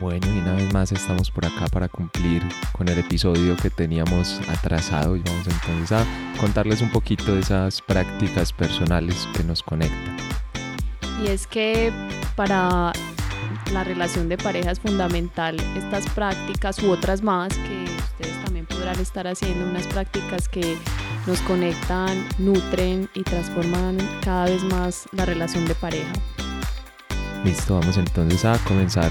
Bueno, y una vez más estamos por acá para cumplir con el episodio que teníamos atrasado y vamos entonces a contarles un poquito de esas prácticas personales que nos conectan. Y es que para la relación de pareja es fundamental estas prácticas u otras más que ustedes también podrán estar haciendo, unas prácticas que nos conectan, nutren y transforman cada vez más la relación de pareja. Listo, vamos entonces a comenzar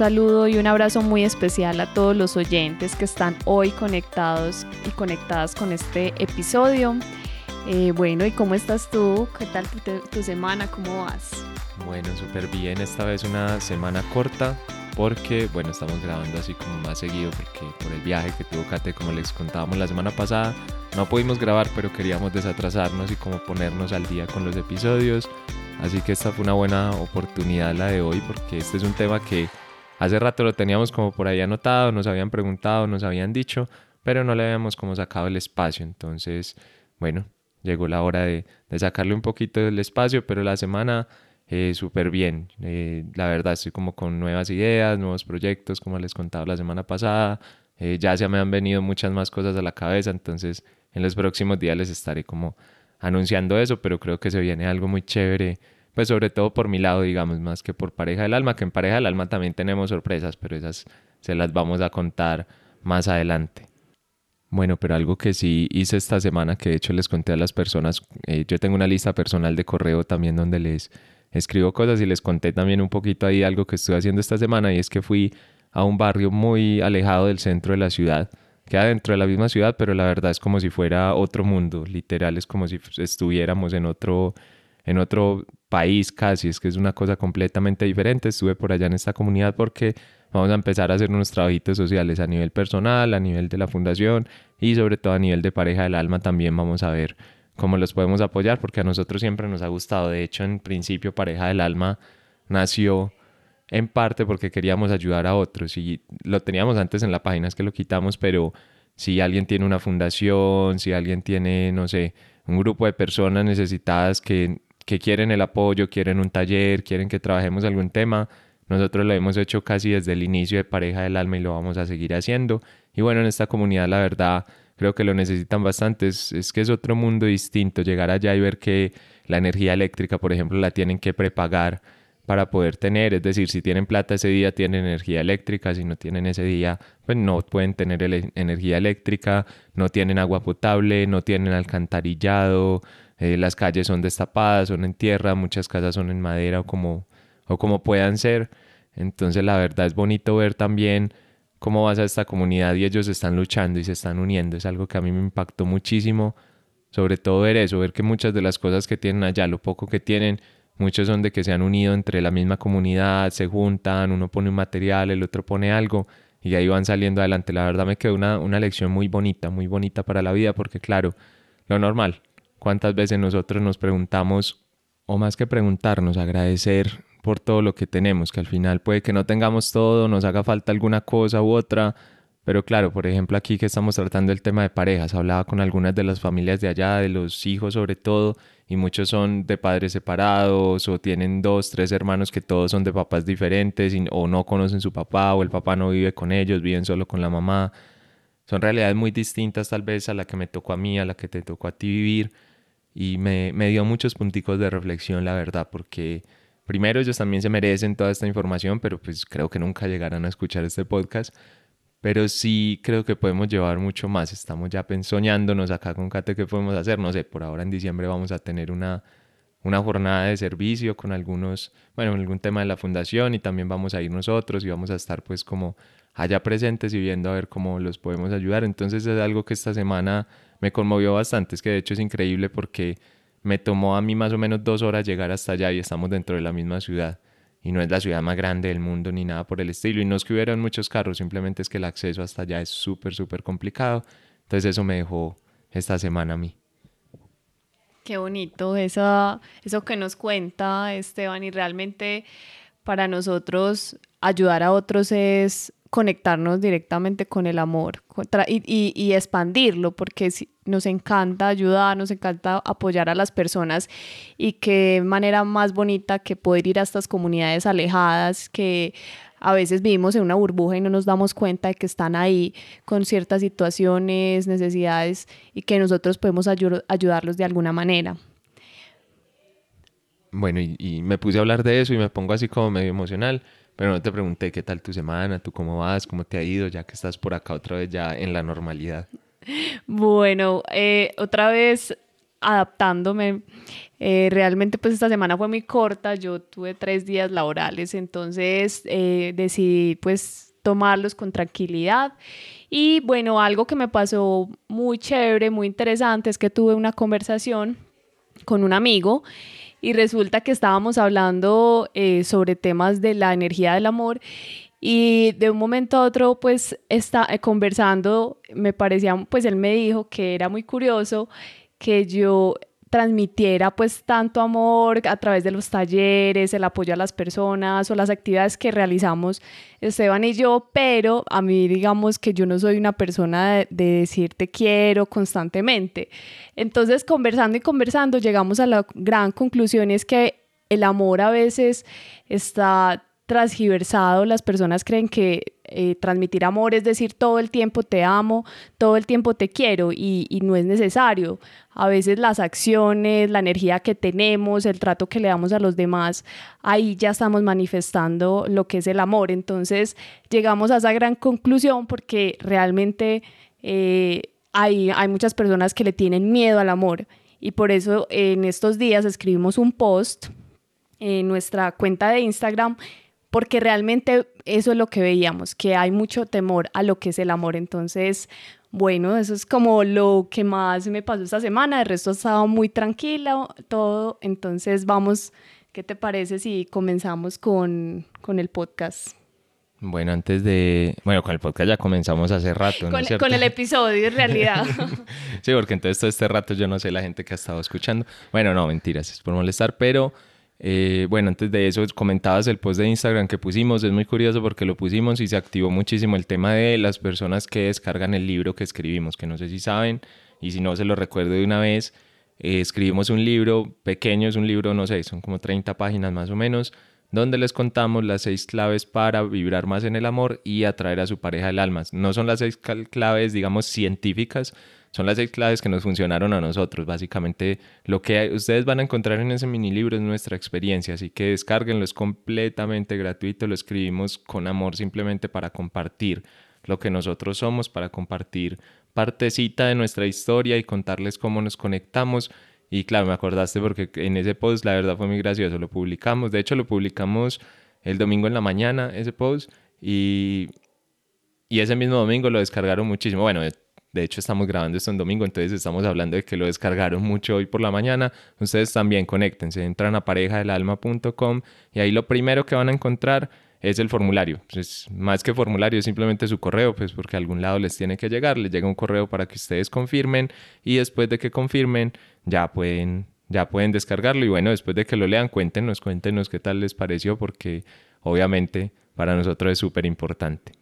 Saludo y un abrazo muy especial a todos los oyentes que están hoy conectados y conectadas con este episodio. Eh, bueno, ¿y cómo estás tú? ¿Qué tal tu, tu semana? ¿Cómo vas? Bueno, súper bien. Esta vez una semana corta porque, bueno, estamos grabando así como más seguido porque por el viaje que tuvo Kate, como les contábamos la semana pasada, no pudimos grabar, pero queríamos desatrasarnos y como ponernos al día con los episodios. Así que esta fue una buena oportunidad la de hoy porque este es un tema que hace rato lo teníamos como por ahí anotado, nos habían preguntado, nos habían dicho, pero no le habíamos como sacado el espacio. Entonces, bueno, llegó la hora de, sacarle un poquito del espacio, pero la semana eh, súper bien. Eh, la verdad, estoy como con nuevas ideas, nuevos proyectos, como les contaba la semana pasada. Eh, ya se me han venido muchas más cosas a la cabeza, entonces en los próximos días les estaré como anunciando eso, pero creo que se viene algo muy chévere, pues sobre todo por mi lado, digamos, más que por pareja del alma, que en pareja del alma también tenemos sorpresas, pero esas se las vamos a contar más adelante. Bueno, pero algo que sí hice esta semana, que de hecho les conté a las personas, eh, yo tengo una lista personal de correo también donde les escribo cosas y les conté también un poquito ahí algo que estuve haciendo esta semana y es que fui a un barrio muy alejado del centro de la ciudad queda dentro de la misma ciudad, pero la verdad es como si fuera otro mundo, literal es como si estuviéramos en otro, en otro país casi, es que es una cosa completamente diferente. Estuve por allá en esta comunidad porque vamos a empezar a hacer unos trabajitos sociales a nivel personal, a nivel de la fundación y sobre todo a nivel de pareja del alma también vamos a ver cómo los podemos apoyar porque a nosotros siempre nos ha gustado. De hecho, en principio pareja del alma nació en parte porque queríamos ayudar a otros y lo teníamos antes en la página, es que lo quitamos, pero si alguien tiene una fundación, si alguien tiene, no sé, un grupo de personas necesitadas que, que quieren el apoyo, quieren un taller, quieren que trabajemos algún tema, nosotros lo hemos hecho casi desde el inicio de Pareja del Alma y lo vamos a seguir haciendo. Y bueno, en esta comunidad la verdad creo que lo necesitan bastante, es, es que es otro mundo distinto, llegar allá y ver que la energía eléctrica, por ejemplo, la tienen que prepagar para poder tener, es decir, si tienen plata ese día tienen energía eléctrica, si no tienen ese día, pues no pueden tener energía eléctrica, no tienen agua potable, no tienen alcantarillado, eh, las calles son destapadas, son en tierra, muchas casas son en madera o como, o como puedan ser. Entonces la verdad es bonito ver también cómo vas a esta comunidad y ellos están luchando y se están uniendo. Es algo que a mí me impactó muchísimo, sobre todo ver eso, ver que muchas de las cosas que tienen allá, lo poco que tienen, Muchos son de que se han unido entre la misma comunidad, se juntan, uno pone un material, el otro pone algo y ahí van saliendo adelante. La verdad me quedó una, una lección muy bonita, muy bonita para la vida porque claro, lo normal, cuántas veces nosotros nos preguntamos, o más que preguntarnos, agradecer por todo lo que tenemos, que al final puede que no tengamos todo, nos haga falta alguna cosa u otra, pero claro, por ejemplo, aquí que estamos tratando el tema de parejas, hablaba con algunas de las familias de allá, de los hijos sobre todo, y muchos son de padres separados o tienen dos, tres hermanos que todos son de papás diferentes o no conocen su papá o el papá no vive con ellos, viven solo con la mamá. Son realidades muy distintas tal vez a la que me tocó a mí, a la que te tocó a ti vivir y me, me dio muchos punticos de reflexión, la verdad, porque primero ellos también se merecen toda esta información, pero pues creo que nunca llegarán a escuchar este podcast pero sí creo que podemos llevar mucho más. Estamos ya soñándonos acá con Kate qué podemos hacer. No sé, por ahora en diciembre vamos a tener una, una jornada de servicio con algunos, bueno, algún tema de la fundación y también vamos a ir nosotros y vamos a estar pues como allá presentes y viendo a ver cómo los podemos ayudar. Entonces es algo que esta semana me conmovió bastante, es que de hecho es increíble porque me tomó a mí más o menos dos horas llegar hasta allá y estamos dentro de la misma ciudad y no es la ciudad más grande del mundo ni nada por el estilo. Y no es que hubieran muchos carros, simplemente es que el acceso hasta allá es súper, súper complicado. Entonces eso me dejó esta semana a mí. Qué bonito eso, eso que nos cuenta Esteban y realmente para nosotros ayudar a otros es conectarnos directamente con el amor y, y, expandirlo, porque nos encanta ayudar, nos encanta apoyar a las personas y qué manera más bonita que poder ir a estas comunidades alejadas que a veces vivimos en una burbuja y no nos damos cuenta de que están ahí con ciertas situaciones, necesidades y que nosotros podemos ayudarlos de alguna manera. Bueno, y, y me puse a hablar de eso y me pongo así como medio emocional pero no te pregunté qué tal tu semana, tú cómo vas, cómo te ha ido, ya que estás por acá otra vez ya en la normalidad. Bueno, eh, otra vez adaptándome. Eh, realmente pues esta semana fue muy corta, yo tuve tres días laborales, entonces eh, decidí pues tomarlos con tranquilidad. Y bueno, algo que me pasó muy chévere, muy interesante, es que tuve una conversación con un amigo y resulta que estábamos hablando eh, sobre temas de la energía del amor y de un momento a otro pues está eh, conversando me parecía pues él me dijo que era muy curioso que yo transmitiera pues tanto amor a través de los talleres, el apoyo a las personas o las actividades que realizamos Esteban y yo, pero a mí digamos que yo no soy una persona de, de decir te quiero constantemente. Entonces conversando y conversando llegamos a la gran conclusión es que el amor a veces está transgiversado, las personas creen que eh, transmitir amor es decir todo el tiempo te amo, todo el tiempo te quiero y, y, no es necesario. A veces las acciones, la energía que tenemos, el trato que le damos a los demás, ahí ya estamos manifestando lo que es el amor. Entonces llegamos a esa gran conclusión porque realmente eh, hay, hay muchas personas que le tienen miedo al amor y por eso en estos días escribimos un post en nuestra cuenta de Instagram porque realmente eso es lo que veíamos, que hay mucho temor a lo que es el amor. Entonces, bueno, eso es como lo que más me pasó esta semana. El resto ha estado muy tranquilo, todo. Entonces, vamos, ¿qué te parece si comenzamos con, con el podcast? Bueno, antes de... Bueno, con el podcast ya comenzamos hace rato, ¿no con, con el episodio, en realidad. sí, porque entonces todo este rato yo no sé la gente que ha estado escuchando. Bueno, no, mentiras, es por molestar, pero eh, bueno, antes de eso comentabas el post de Instagram que pusimos, es muy curioso porque lo pusimos y se activó muchísimo el tema de las personas que descargan el libro que escribimos, que no sé si saben y si no se lo recuerdo de una vez, eh, escribimos un libro pequeño, es un libro, no sé, son como 30 páginas más o menos, donde les contamos las seis claves para vibrar más en el amor y atraer a su pareja del alma. No son las seis claves, digamos, científicas, son las seis claves que nos funcionaron a nosotros. Básicamente lo que ustedes van a encontrar en ese mini libro es nuestra experiencia, así que descárguenlo, es completamente gratuito, lo escribimos con amor simplemente para compartir lo que nosotros somos, para compartir partecita de nuestra historia y contarles cómo nos conectamos. Y claro, me acordaste porque en ese post la verdad fue muy gracioso, lo publicamos, de hecho lo publicamos el domingo en la mañana, ese post, y, y ese mismo domingo lo descargaron muchísimo. Bueno, de hecho, estamos grabando esto en domingo, entonces estamos hablando de que lo descargaron mucho hoy por la mañana. Ustedes también conéctense, entran a parejadelalma.com y ahí lo primero que van a encontrar es el formulario. Pues más que formulario, es simplemente su correo, pues porque a algún lado les tiene que llegar. Les llega un correo para que ustedes confirmen y después de que confirmen ya pueden, ya pueden descargarlo. Y bueno, después de que lo lean, cuéntenos, cuéntenos qué tal les pareció porque obviamente para nosotros es súper importante.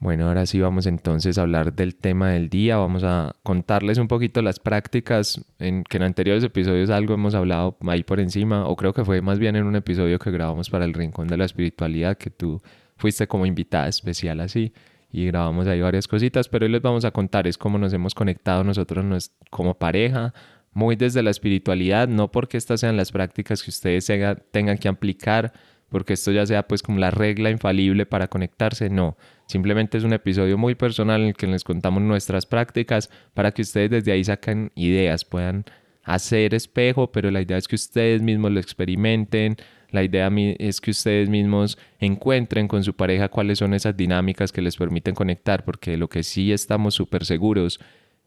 Bueno, ahora sí vamos entonces a hablar del tema del día. Vamos a contarles un poquito las prácticas, en, que en anteriores episodios algo hemos hablado ahí por encima, o creo que fue más bien en un episodio que grabamos para el Rincón de la Espiritualidad, que tú fuiste como invitada especial así, y grabamos ahí varias cositas, pero hoy les vamos a contar es cómo nos hemos conectado nosotros como pareja, muy desde la espiritualidad, no porque estas sean las prácticas que ustedes tengan que aplicar, porque esto ya sea pues como la regla infalible para conectarse, no. Simplemente es un episodio muy personal en el que les contamos nuestras prácticas para que ustedes desde ahí saquen ideas, puedan hacer espejo, pero la idea es que ustedes mismos lo experimenten, la idea es que ustedes mismos encuentren con su pareja cuáles son esas dinámicas que les permiten conectar, porque lo que sí estamos súper seguros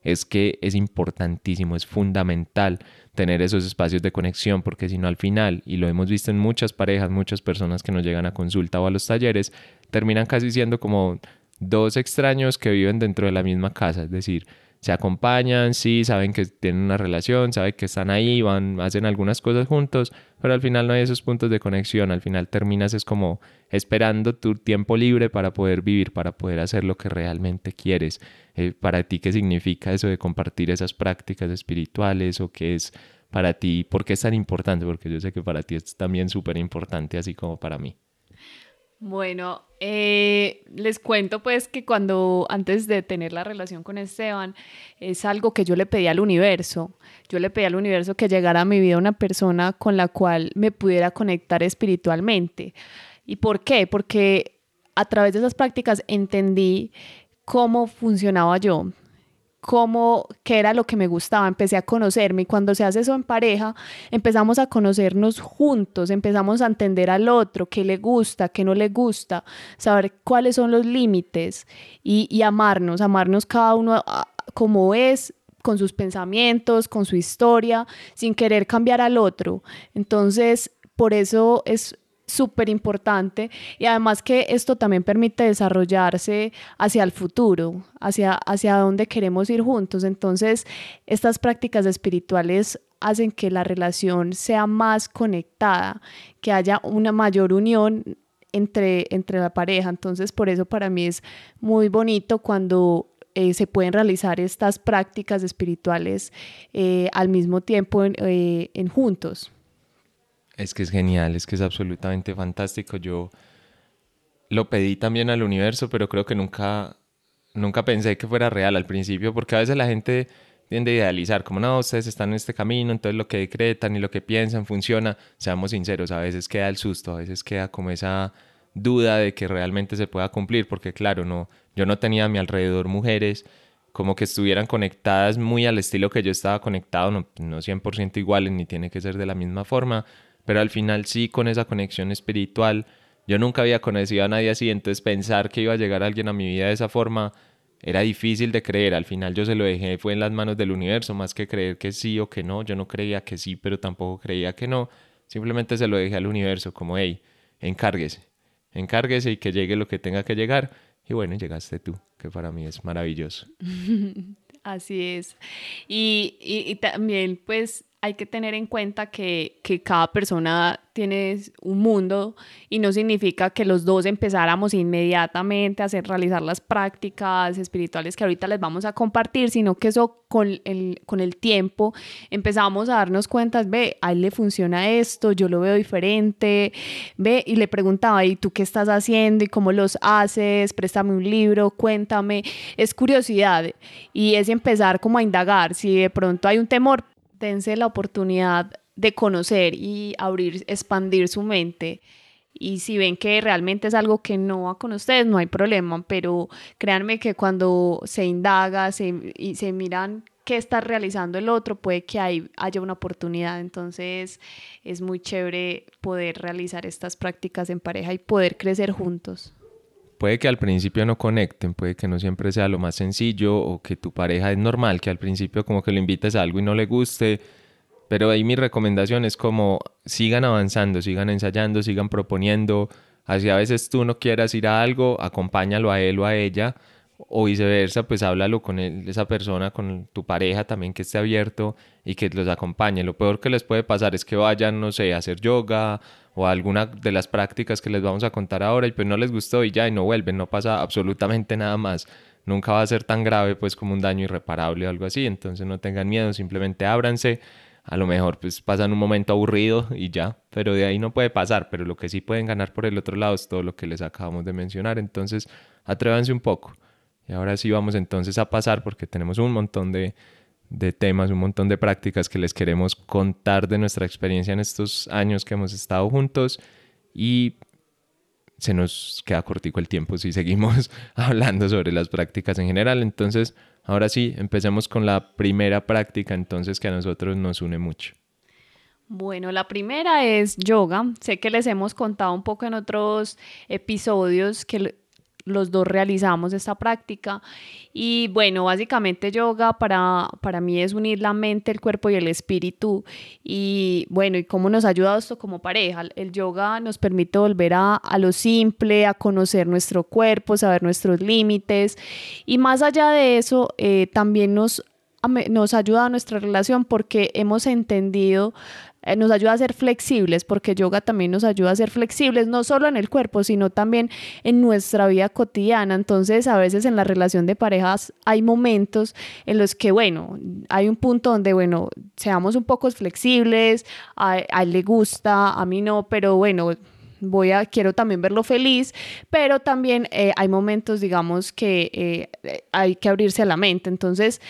es que es importantísimo, es fundamental tener esos espacios de conexión, porque si no al final, y lo hemos visto en muchas parejas, muchas personas que nos llegan a consulta o a los talleres, terminan casi siendo como dos extraños que viven dentro de la misma casa, es decir, se acompañan, sí, saben que tienen una relación, saben que están ahí, van, hacen algunas cosas juntos, pero al final no hay esos puntos de conexión, al final terminas es como esperando tu tiempo libre para poder vivir, para poder hacer lo que realmente quieres. Eh, para ti, ¿qué significa eso de compartir esas prácticas espirituales o qué es para ti? ¿Por qué es tan importante? Porque yo sé que para ti es también súper importante, así como para mí. Bueno, eh, les cuento pues que cuando antes de tener la relación con Esteban es algo que yo le pedí al universo. Yo le pedí al universo que llegara a mi vida una persona con la cual me pudiera conectar espiritualmente. ¿Y por qué? Porque a través de esas prácticas entendí cómo funcionaba yo, cómo, qué era lo que me gustaba, empecé a conocerme y cuando se hace eso en pareja, empezamos a conocernos juntos, empezamos a entender al otro, qué le gusta, qué no le gusta, saber cuáles son los límites y, y amarnos, amarnos cada uno como es, con sus pensamientos, con su historia, sin querer cambiar al otro. Entonces, por eso es súper importante y además que esto también permite desarrollarse hacia el futuro, hacia, hacia dónde queremos ir juntos. Entonces, estas prácticas espirituales hacen que la relación sea más conectada, que haya una mayor unión entre, entre la pareja. Entonces, por eso para mí es muy bonito cuando eh, se pueden realizar estas prácticas espirituales eh, al mismo tiempo eh, en juntos. Es que es genial, es que es absolutamente fantástico. Yo lo pedí también al universo, pero creo que nunca, nunca pensé que fuera real al principio, porque a veces la gente tiende a idealizar, como no, ustedes están en este camino, entonces lo que decretan y lo que piensan funciona. Seamos sinceros, a veces queda el susto, a veces queda como esa duda de que realmente se pueda cumplir, porque claro, no, yo no tenía a mi alrededor mujeres como que estuvieran conectadas muy al estilo que yo estaba conectado, no, no 100% iguales ni tiene que ser de la misma forma, pero al final sí con esa conexión espiritual. Yo nunca había conocido a nadie así, entonces pensar que iba a llegar alguien a mi vida de esa forma era difícil de creer. Al final yo se lo dejé, fue en las manos del universo, más que creer que sí o que no. Yo no creía que sí, pero tampoco creía que no. Simplemente se lo dejé al universo, como, hey, encárguese, encárguese y que llegue lo que tenga que llegar. Y bueno, llegaste tú, que para mí es maravilloso. Así es. Y, y, y también, pues, hay que tener en cuenta que, que, cada persona tiene un mundo y no significa que los dos empezáramos inmediatamente a hacer, realizar las prácticas espirituales que ahorita les vamos a compartir, sino que eso con el, con el tiempo empezamos a darnos cuenta, ve, a él le funciona esto, yo lo veo diferente, ve, y le preguntaba, ¿y tú qué estás haciendo y cómo los haces? Préstame un libro, cuéntame, es curiosidad y es empezar como a indagar, si de pronto hay un temor, dense la oportunidad de conocer y abrir, expandir su mente. Y si ven que realmente es algo que no va con ustedes, no hay problema, pero créanme que cuando se indaga se, y se miran qué está realizando el otro, puede que hay, haya una oportunidad. Entonces es muy chévere poder realizar estas prácticas en pareja y poder crecer juntos. Puede que al principio no conecten, puede que no siempre sea lo más sencillo o que tu pareja es normal, que al principio como que lo invites a algo y no le guste, pero ahí mi recomendación es como sigan avanzando, sigan ensayando, sigan proponiendo, así a veces tú no quieras ir a algo, acompáñalo a él o a ella, o viceversa, pues háblalo con esa persona, con tu pareja también que esté abierto y que los acompañe. Lo peor que les puede pasar es que vayan, no sé, a hacer yoga o alguna de las prácticas que les vamos a contar ahora y pues no les gustó y ya y no vuelven, no pasa absolutamente nada más. Nunca va a ser tan grave pues como un daño irreparable o algo así, entonces no tengan miedo, simplemente ábranse. A lo mejor pues pasan un momento aburrido y ya, pero de ahí no puede pasar, pero lo que sí pueden ganar por el otro lado es todo lo que les acabamos de mencionar, entonces atrévanse un poco. Y ahora sí vamos entonces a pasar porque tenemos un montón de, de temas, un montón de prácticas que les queremos contar de nuestra experiencia en estos años que hemos estado juntos. y se nos queda cortico el tiempo si seguimos hablando sobre las prácticas en general. Entonces, ahora sí, empecemos con la primera práctica entonces que a nosotros nos une mucho. Bueno, la primera es yoga. Sé que les hemos contado un poco en otros episodios que los dos realizamos esta práctica. Y bueno, básicamente yoga para, para mí es unir la mente, el cuerpo y el espíritu. Y bueno, ¿y cómo nos ha ayudado esto como pareja? El yoga nos permite volver a, a lo simple, a conocer nuestro cuerpo, saber nuestros límites. Y más allá de eso, eh, también nos nos ayuda a nuestra relación porque hemos entendido eh, nos ayuda a ser flexibles, porque yoga también nos ayuda a ser flexibles, no solo en el cuerpo, sino también en nuestra vida cotidiana. Entonces, a veces en la relación de parejas hay momentos en los que, bueno, hay un punto donde, bueno, seamos un poco flexibles, a, él le gusta, a mí no, pero bueno, voy a, quiero también verlo feliz, pero también eh, hay momentos, digamos, que eh, hay que abrirse a la mente. Entonces,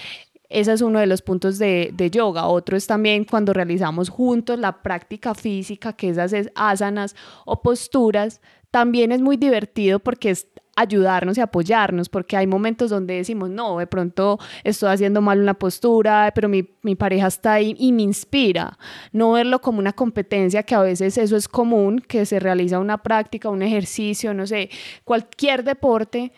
ese es uno de los puntos de, yoga. Otro es también cuando realizamos juntos la práctica física, que es hacer asanas o posturas. También es muy divertido porque es ayudarnos y apoyarnos, porque hay momentos donde decimos, no, de pronto estoy haciendo mal una postura, pero mi, mi, pareja está ahí y me inspira. No verlo como una competencia, que a veces eso es común, que se realiza una práctica, un ejercicio, no sé, cualquier deporte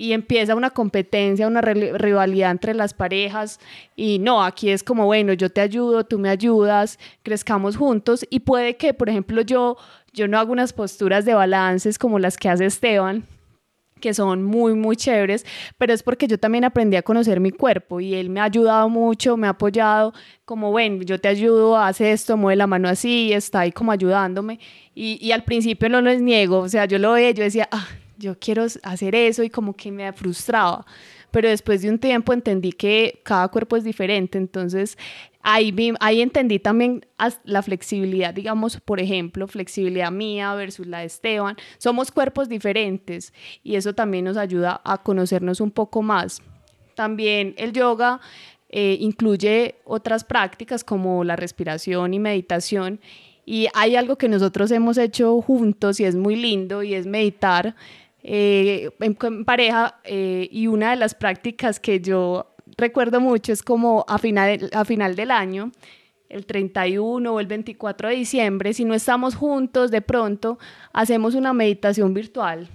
y empieza una competencia, una rivalidad entre las parejas y no, aquí es como, bueno, yo te ayudo, tú me ayudas, crezcamos juntos y puede que, por ejemplo, yo, yo no hago unas posturas de balances como las que hace Esteban, que son muy, muy chéveres, pero es porque yo también aprendí a conocer mi cuerpo y él me ha ayudado mucho, me ha apoyado, como, bueno, yo te ayudo, hace esto, mueve la mano así, está ahí como ayudándome. Y, y al principio no les niego, o sea, yo lo veía, yo decía, ah, yo quiero hacer eso y como que me frustraba. Pero después de un tiempo entendí que cada cuerpo es diferente, entonces ahí, ahí entendí también la flexibilidad, digamos, por ejemplo, flexibilidad mía versus la de Esteban. Somos cuerpos diferentes y eso también nos ayuda a conocernos un poco más. También el yoga eh, incluye otras prácticas como la respiración y meditación y hay algo que nosotros hemos hecho juntos y es muy lindo y es meditar eh, en, pareja eh, y una de las prácticas que yo recuerdo mucho es como a final, a final del año, el 31 o el 24 de diciembre, si no estamos juntos, de pronto hacemos una meditación virtual.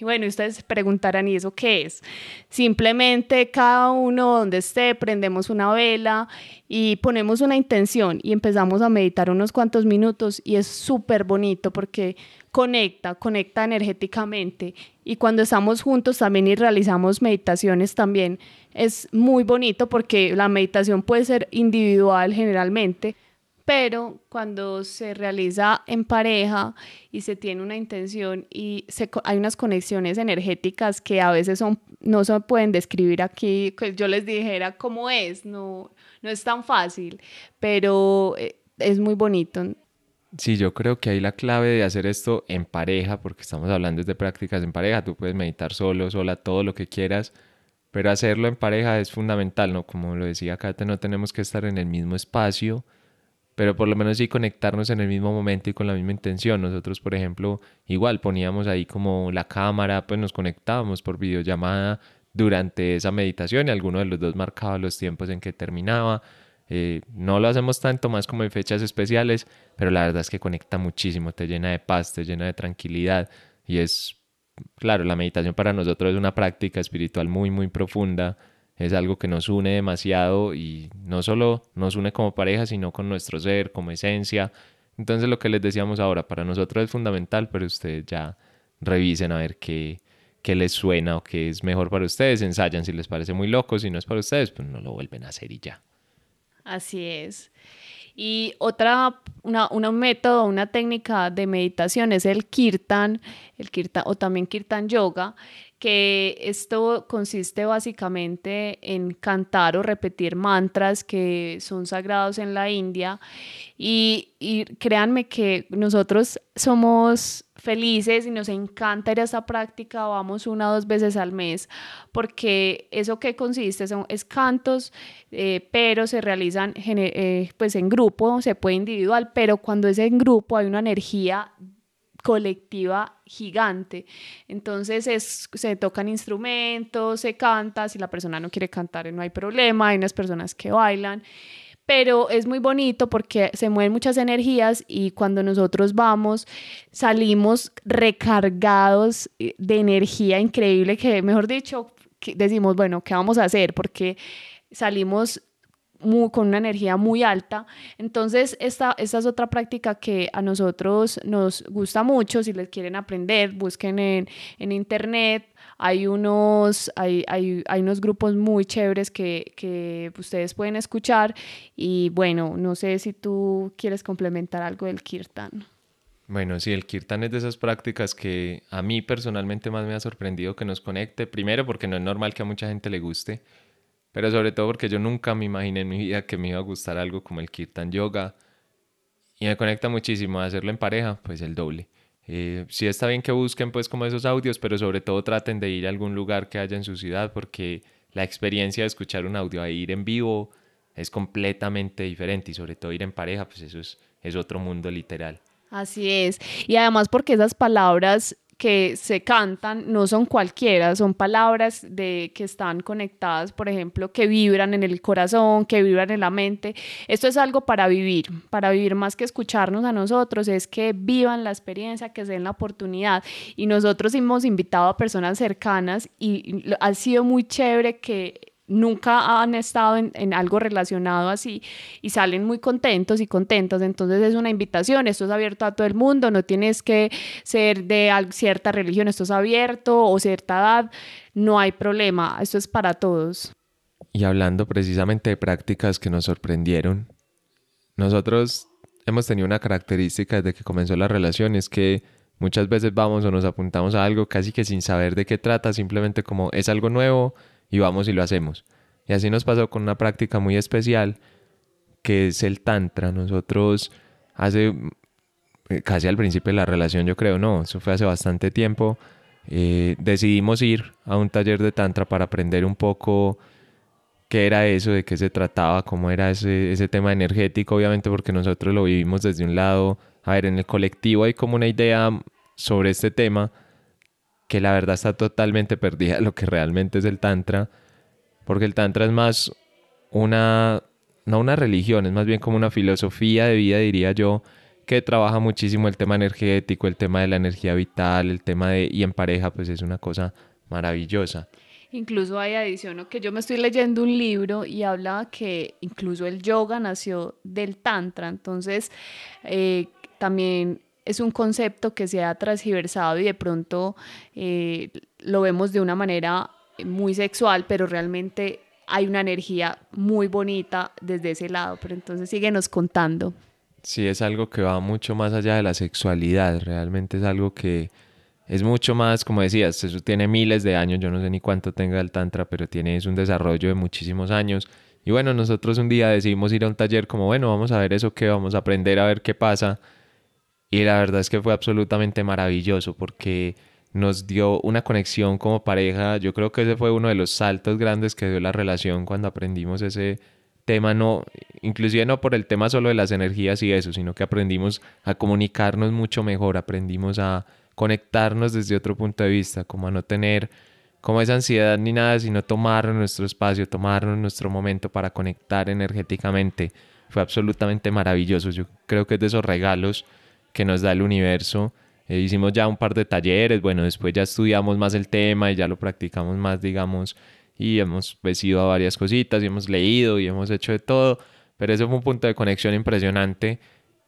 Y bueno, ustedes preguntarán, ¿y eso qué es? Simplemente cada uno donde esté, prendemos una vela y ponemos una intención y empezamos a meditar unos cuantos minutos y es súper bonito porque conecta, conecta energéticamente. Y cuando estamos juntos también y realizamos meditaciones también es muy bonito porque la meditación puede ser individual generalmente, pero cuando se realiza en pareja y se tiene una intención y hay unas conexiones energéticas que a veces son, no se pueden describir aquí, pues yo les dijera cómo es, no, no es tan fácil, pero eh, es muy bonito. Sí, yo creo que ahí la clave de hacer esto en pareja, porque estamos hablando de prácticas en pareja, tú puedes meditar solo, sola, todo lo que quieras, pero hacerlo en pareja es fundamental, ¿no? Como lo decía Kate, no tenemos que estar en el mismo espacio, pero por lo menos sí conectarnos en el mismo momento y con la misma intención. Nosotros, por ejemplo, igual poníamos ahí como la cámara, pues nos conectábamos por videollamada durante esa meditación y alguno de los dos marcaba los tiempos en que terminaba eh, no lo hacemos tanto más como en fechas especiales, pero la verdad es que conecta muchísimo, te llena de paz, te llena de tranquilidad y es, claro, la meditación para nosotros es una práctica espiritual muy, muy profunda, es algo que nos une demasiado y no solo nos une como pareja, sino con nuestro ser, como esencia. Entonces lo que les decíamos ahora, para nosotros es fundamental, pero ustedes ya revisen a ver qué, qué les suena o qué es mejor para ustedes, ensayan si les parece muy loco, si no es para ustedes, pues no lo vuelven a hacer y ya. Así es. Y otra, una, un método, una técnica de meditación es el kirtan, el kirtan o también kirtan yoga, que esto consiste básicamente en cantar o repetir mantras que son sagrados en la India. Y, y créanme que nosotros somos felices y nos encanta ir a esta práctica, vamos una o dos veces al mes, porque eso que consiste son, es cantos, eh, pero se realizan eh, pues en grupo, se puede individual, pero cuando es en grupo hay una energía colectiva gigante. Entonces es, se tocan instrumentos, se canta, si la persona no quiere cantar no hay problema, hay unas personas que bailan, pero es muy bonito porque se mueven muchas energías y cuando nosotros vamos salimos recargados de energía increíble que, mejor dicho, decimos, bueno, ¿qué vamos a hacer? Porque salimos con una energía muy alta. Entonces, esta, esta es otra práctica que a nosotros nos gusta mucho. Si les quieren aprender, busquen en, en internet. Hay unos, hay, hay, hay, unos grupos muy chéveres que, que ustedes pueden escuchar. Y bueno, no sé si tú quieres complementar algo del kirtan. Bueno, sí, el kirtan es de esas prácticas que a mí personalmente más me ha sorprendido que nos conecte. Primero porque no es normal que a mucha gente le guste pero sobre todo porque yo nunca me imaginé en mi vida que me iba a gustar algo como el kirtan yoga y me conecta muchísimo a hacerlo en pareja, pues el doble. Eh, sí está bien que busquen pues como esos audios, pero sobre todo traten de ir a algún lugar que haya en su ciudad porque la experiencia de escuchar un audio a ir en vivo es completamente diferente y sobre todo ir en pareja, pues eso es, es otro mundo literal. Así es. Y además porque esas palabras que se cantan no son cualquiera, son palabras de, que están conectadas, por ejemplo, que vibran en el corazón, que vibran en la mente. Esto es algo para vivir, para vivir más que escucharnos a nosotros, es que vivan la experiencia, que se den la oportunidad. Y nosotros hemos invitado a personas cercanas y ha sido muy chévere que nunca han estado en, algo relacionado así y salen muy contentos y contentos. Entonces es una invitación, esto es abierto a todo el mundo, no tienes que ser de cierta religión, esto es abierto o cierta edad, no hay problema, esto es para todos. Y hablando precisamente de prácticas que nos sorprendieron, nosotros hemos tenido una característica desde que comenzó la relación, es que muchas veces vamos o nos apuntamos a algo casi que sin saber de qué trata, simplemente como es algo nuevo, y vamos y lo hacemos. Y así nos pasó con una práctica muy especial que es el tantra. Nosotros hace eh, casi al principio de la relación, yo creo, no, eso fue hace bastante tiempo, eh, decidimos ir a un taller de tantra para aprender un poco qué era eso, de qué se trataba, cómo era ese, ese tema energético, obviamente porque nosotros lo vivimos desde un lado, a ver, en el colectivo hay como una idea sobre este tema, que la verdad está totalmente perdida lo que realmente es el Tantra, porque el Tantra es más una, no una religión, es más bien como una filosofía de vida, diría yo, que trabaja muchísimo el tema energético, el tema de la energía vital, el tema de, y en pareja, pues es una cosa maravillosa. Incluso hay adición que yo me estoy leyendo un libro y habla que incluso el yoga nació del tantra, entonces eh, también es un concepto que se ha transgiversado y de pronto eh, lo vemos de una manera muy sexual, pero realmente hay una energía muy bonita desde ese lado. Pero entonces síguenos contando. Sí, es algo que va mucho más allá de la sexualidad, realmente es algo que es mucho más, como decías, eso tiene miles de años, yo no sé ni cuánto tenga el Tantra, pero tiene un desarrollo de muchísimos años. Y bueno, nosotros un día decidimos ir a un taller como, bueno, vamos a ver eso que vamos a aprender a ver qué pasa y la verdad es que fue absolutamente maravilloso porque nos dio una conexión como pareja. Yo creo que ese fue uno de los saltos grandes que dio la relación cuando aprendimos ese tema, no, inclusive no por el tema solo de las energías y eso, sino que aprendimos a comunicarnos mucho mejor, aprendimos a conectarnos desde otro punto de vista, como a no tener como esa ansiedad ni nada, sino tomar nuestro espacio, tomarnos nuestro momento para conectar energéticamente. Fue absolutamente maravilloso. Yo creo que es de esos regalos que nos da el universo. Eh, hicimos ya un par de talleres, bueno, después ya estudiamos más el tema y ya lo practicamos más, digamos, y hemos pues, ido a varias cositas y hemos leído y hemos hecho de todo, pero ese fue un punto de conexión impresionante.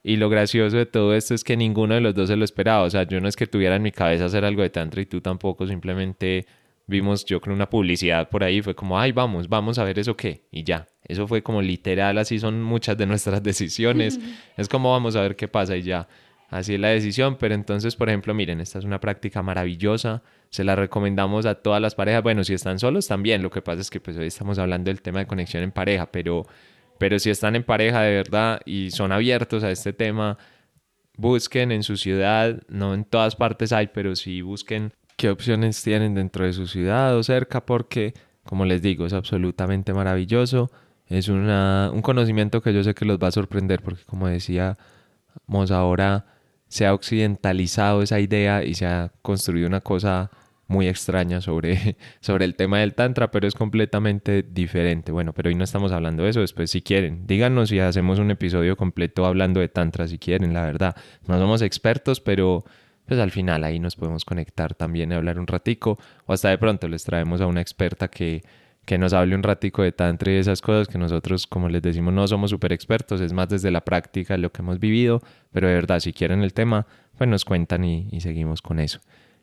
Y lo gracioso de todo esto es que ninguno de los dos se lo esperaba. O sea, yo no es que tuviera en mi cabeza hacer algo de tantra y tú tampoco, simplemente vimos, yo creo, una publicidad por ahí. Fue como, ay, vamos, vamos a ver eso qué. Y ya, eso fue como literal, así son muchas de nuestras decisiones. es como, vamos a ver qué pasa y ya. Así es la decisión, pero entonces, por ejemplo, miren, esta es una práctica maravillosa, se la recomendamos a todas las parejas, bueno, si están solos también, lo que pasa es que pues hoy estamos hablando del tema de conexión en pareja, pero, pero si están en pareja de verdad y son abiertos a este tema, busquen en su ciudad, no en todas partes hay, pero sí busquen qué opciones tienen dentro de su ciudad o cerca, porque, como les digo, es absolutamente maravilloso, es una, un conocimiento que yo sé que los va a sorprender, porque como decíamos ahora, se ha occidentalizado esa idea y se ha construido una cosa muy extraña sobre, sobre el tema del tantra, pero es completamente diferente. Bueno, pero hoy no estamos hablando de eso, después si quieren, díganos si hacemos un episodio completo hablando de tantra si quieren, la verdad. No somos expertos, pero pues al final ahí nos podemos conectar también y hablar un ratico, o hasta de pronto les traemos a una experta que, que nos hable un ratico de tantra y esas cosas que nosotros, como les decimos, no somos súper expertos, es más desde la práctica lo que hemos vivido, pero de verdad, si quieren el tema, pues nos cuentan y, y seguimos con eso.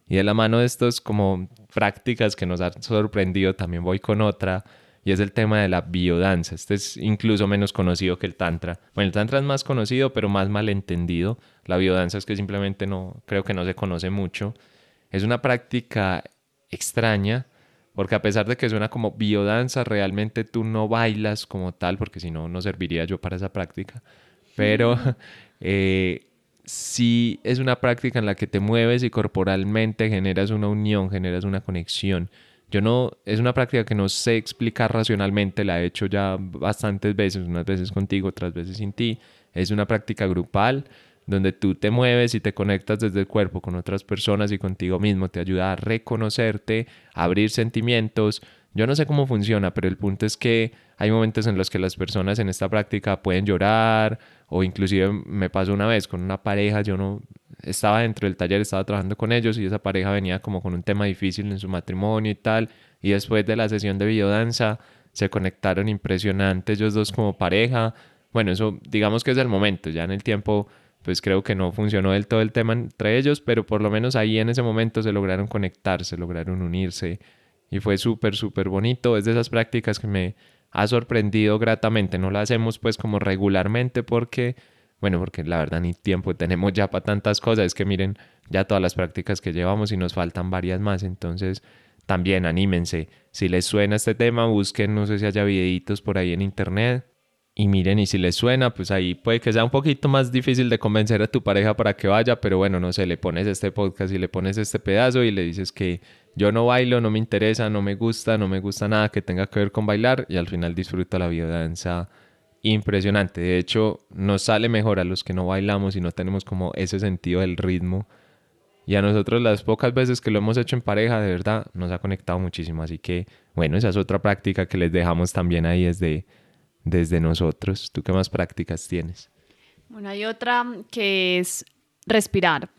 Y de la mano de estos como prácticas que nos han sorprendido, también voy con otra, y es el tema de la biodanza. Este es incluso menos conocido que el tantra. Bueno, el tantra es más conocido, pero más malentendido. La biodanza es que simplemente no, creo que no se conoce mucho. Es una práctica extraña, porque a pesar de que suena como biodanza, realmente tú no bailas como tal, porque si no, no serviría yo para esa práctica. Pero eh, si es una práctica en la que te mueves y corporalmente generas una unión, generas una conexión. Yo no, es una práctica que no sé explicar racionalmente, la he hecho ya bastantes veces, unas veces contigo, otras veces sin ti. Es una práctica grupal donde tú te mueves y te conectas desde el cuerpo con otras personas y contigo mismo, te ayuda a reconocerte, a abrir sentimientos. Yo no sé cómo funciona, pero el punto es que hay momentos en los que las personas en esta práctica pueden llorar, o inclusive me pasó una vez con una pareja, yo no estaba dentro del taller, estaba trabajando con ellos y esa pareja venía como con un tema difícil en su matrimonio y tal. Y después de la sesión de videodanza se conectaron impresionantes ellos dos como pareja. Bueno, eso digamos que es el momento, ya en el tiempo pues creo que no funcionó del todo el tema entre ellos, pero por lo menos ahí en ese momento se lograron conectar, se lograron unirse y fue súper, súper bonito. Es de esas prácticas que me ha sorprendido gratamente. No la hacemos pues como regularmente porque, bueno, porque la verdad ni tiempo tenemos ya para tantas cosas. Es que miren ya todas las prácticas que llevamos y nos faltan varias más. Entonces también anímense. Si les suena este tema, busquen, no sé si haya videitos por ahí en internet. Y miren, y si les suena, pues ahí puede que sea un poquito más difícil de convencer a tu pareja para que vaya, pero bueno, no sé, le pones este podcast y le pones este pedazo y le dices que yo no bailo, no me interesa, no me gusta, no me gusta nada que tenga que ver con bailar y al final disfruta la biodanza impresionante. De hecho, nos sale mejor a los que no bailamos y no tenemos como ese sentido del ritmo. Y a nosotros las pocas veces que lo hemos hecho en pareja, de verdad, nos ha conectado muchísimo. Así que, bueno, esa es otra práctica que les dejamos también ahí desde, desde nosotros. ¿Tú qué más prácticas tienes? Bueno, hay otra que es respirar.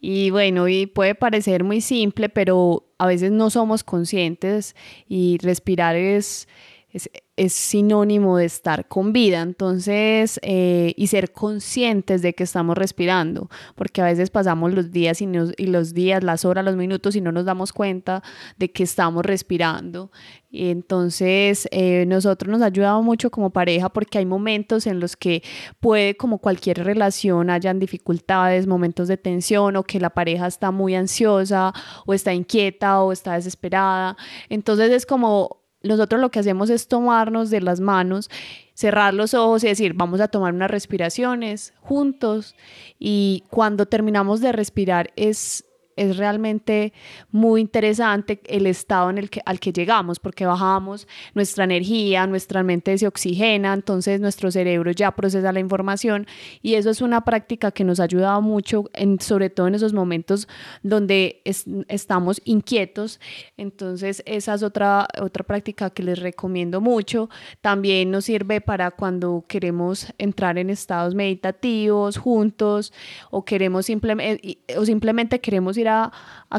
Y bueno, puede parecer muy simple, pero a veces no somos conscientes y respirar es, es, es sinónimo de estar con vida, entonces, eh, y ser conscientes de que estamos respirando, porque a veces pasamos los días y, los días, las horas, los minutos y no nos damos cuenta de que estamos respirando. Entonces, eh, nosotros nos ha ayudado mucho como pareja porque hay momentos en los que puede, como cualquier relación, hayan dificultades, momentos de tensión o que la pareja está muy ansiosa o está inquieta o está desesperada. Entonces es como nosotros lo que hacemos es tomarnos de las manos, cerrar los ojos y decir, vamos a tomar unas respiraciones juntos. Y cuando terminamos de respirar es es realmente muy interesante el estado en el que, al que llegamos, porque bajamos nuestra energía, nuestra mente se oxigena, entonces nuestro cerebro ya procesa la información y eso es una práctica que nos ha ayudado mucho, sobre todo en esos momentos donde estamos inquietos. Entonces esa es otra, otra práctica que les recomiendo mucho. También nos sirve para cuando queremos entrar en estados meditativos juntos o queremos simplemente, o simplemente queremos ir a,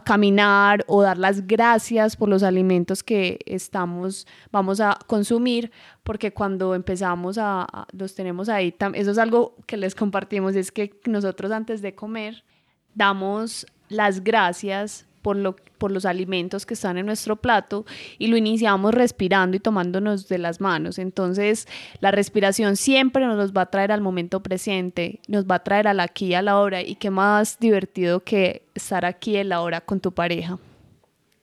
caminar o dar las gracias por los alimentos que estamos, vamos a consumir, porque cuando empezamos a, los tenemos ahí, eso es algo que les compartimos, es que nosotros antes de comer damos las gracias por, lo, por los alimentos que están en nuestro plato y lo iniciamos respirando y tomándonos de las manos. Entonces, la respiración siempre nos va a traer al momento presente, nos va a traer al aquí y a la hora y qué más divertido que estar aquí en la hora con tu pareja.